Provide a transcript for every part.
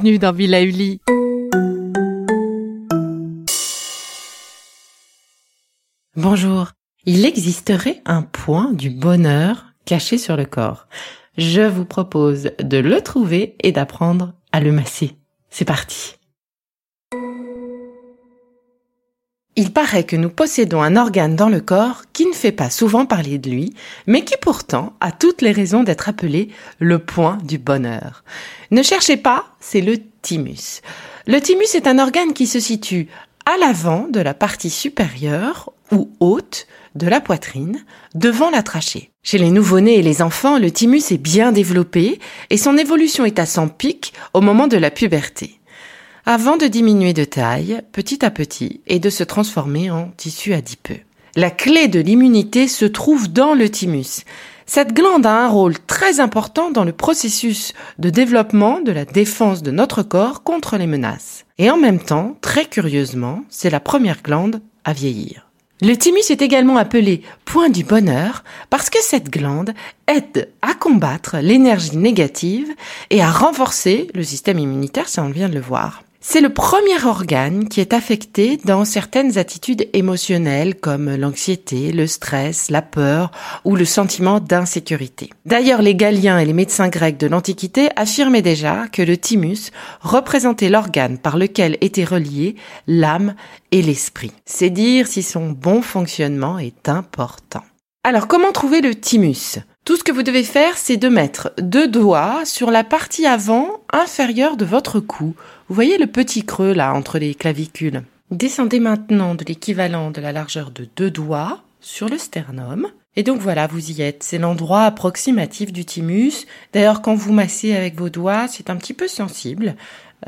Bienvenue dans Villa Uli. Bonjour. Il existerait un point du bonheur caché sur le corps. Je vous propose de le trouver et d'apprendre à le masser. C'est parti. Il paraît que nous possédons un organe dans le corps qui ne fait pas souvent parler de lui, mais qui pourtant a toutes les raisons d'être appelé le point du bonheur. Ne cherchez pas, c'est le thymus. Le thymus est un organe qui se situe à l'avant de la partie supérieure ou haute de la poitrine, devant la trachée. Chez les nouveau-nés et les enfants, le thymus est bien développé et son évolution est à son pic au moment de la puberté avant de diminuer de taille petit à petit et de se transformer en tissu adipeux. La clé de l'immunité se trouve dans le thymus. Cette glande a un rôle très important dans le processus de développement de la défense de notre corps contre les menaces. Et en même temps, très curieusement, c'est la première glande à vieillir. Le thymus est également appelé point du bonheur parce que cette glande aide à combattre l'énergie négative et à renforcer le système immunitaire, ça on vient de le voir. C'est le premier organe qui est affecté dans certaines attitudes émotionnelles comme l'anxiété, le stress, la peur ou le sentiment d'insécurité. D'ailleurs, les Galiens et les médecins grecs de l'Antiquité affirmaient déjà que le thymus représentait l'organe par lequel étaient reliés l'âme et l'esprit. C'est dire si son bon fonctionnement est important. Alors, comment trouver le thymus? Tout ce que vous devez faire, c'est de mettre deux doigts sur la partie avant inférieure de votre cou. Vous voyez le petit creux là entre les clavicules? Descendez maintenant de l'équivalent de la largeur de deux doigts sur le sternum. Et donc voilà, vous y êtes. C'est l'endroit approximatif du thymus. D'ailleurs, quand vous massez avec vos doigts, c'est un petit peu sensible.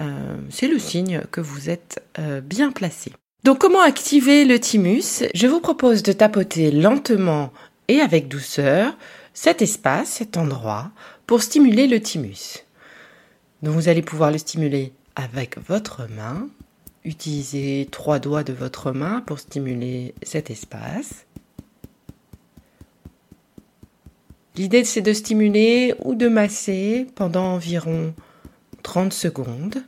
Euh, c'est le signe que vous êtes euh, bien placé. Donc comment activer le thymus? Je vous propose de tapoter lentement et avec douceur cet espace, cet endroit, pour stimuler le thymus. Donc vous allez pouvoir le stimuler avec votre main. Utilisez trois doigts de votre main pour stimuler cet espace. L'idée c'est de stimuler ou de masser pendant environ 30 secondes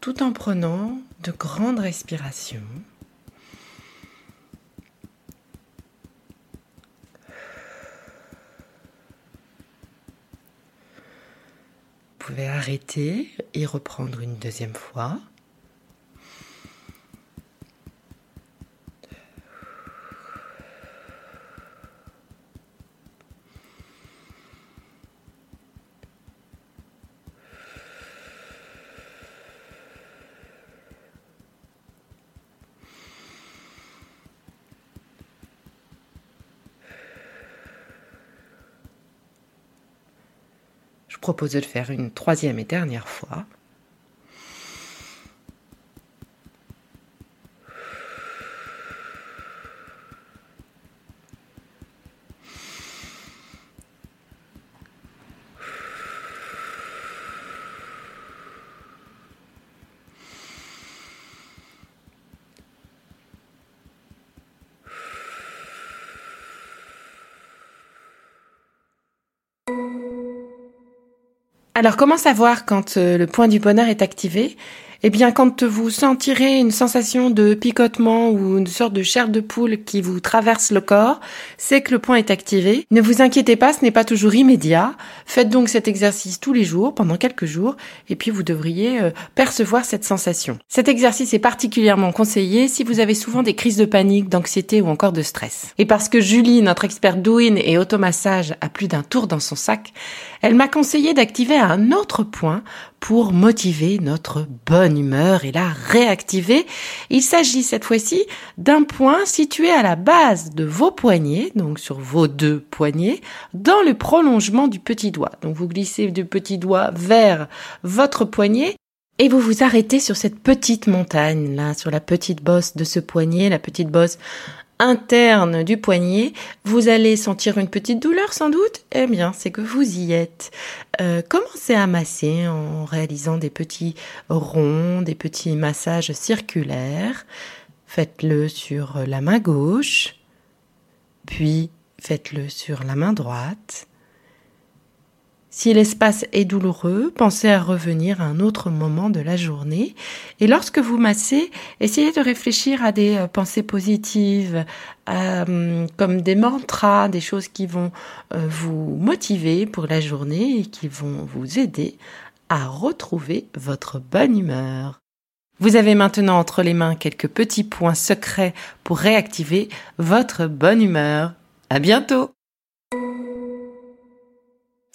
tout en prenant de grandes respirations. Arrêter et reprendre une deuxième fois. Propose de le faire une troisième et dernière fois. Alors comment savoir quand euh, le point du bonheur est activé? Eh bien, quand vous sentirez une sensation de picotement ou une sorte de chair de poule qui vous traverse le corps, c'est que le point est activé. Ne vous inquiétez pas, ce n'est pas toujours immédiat. Faites donc cet exercice tous les jours, pendant quelques jours, et puis vous devriez euh, percevoir cette sensation. Cet exercice est particulièrement conseillé si vous avez souvent des crises de panique, d'anxiété ou encore de stress. Et parce que Julie, notre experte douine et automassage, a plus d'un tour dans son sac, elle m'a conseillé d'activer un autre point pour motiver notre bonne humeur et la réactiver. Il s'agit cette fois-ci d'un point situé à la base de vos poignets, donc sur vos deux poignets, dans le prolongement du petit doigt. Donc vous glissez du petit doigt vers votre poignet et vous vous arrêtez sur cette petite montagne, là, sur la petite bosse de ce poignet, la petite bosse interne du poignet, vous allez sentir une petite douleur sans doute Eh bien, c'est que vous y êtes. Euh, commencez à masser en réalisant des petits ronds, des petits massages circulaires? Faites-le sur la main gauche, puis faites-le sur la main droite. Si l'espace est douloureux, pensez à revenir à un autre moment de la journée. Et lorsque vous massez, essayez de réfléchir à des euh, pensées positives, euh, comme des mantras, des choses qui vont euh, vous motiver pour la journée et qui vont vous aider à retrouver votre bonne humeur. Vous avez maintenant entre les mains quelques petits points secrets pour réactiver votre bonne humeur. À bientôt!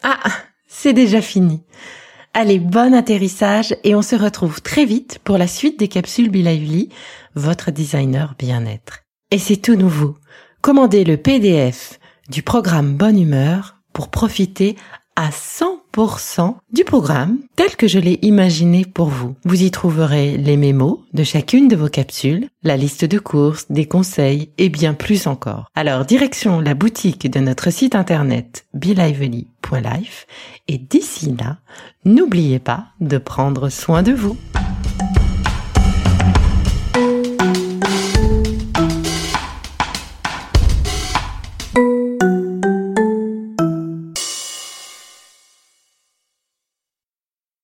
Ah, c'est déjà fini. Allez, bon atterrissage et on se retrouve très vite pour la suite des capsules Bilauli, votre designer bien-être. Et c'est tout nouveau. Commandez le PDF du programme Bonne Humeur pour profiter à 100% du programme tel que je l'ai imaginé pour vous. Vous y trouverez les mémos de chacune de vos capsules, la liste de courses, des conseils et bien plus encore. Alors direction la boutique de notre site internet belively.life et d'ici là, n'oubliez pas de prendre soin de vous.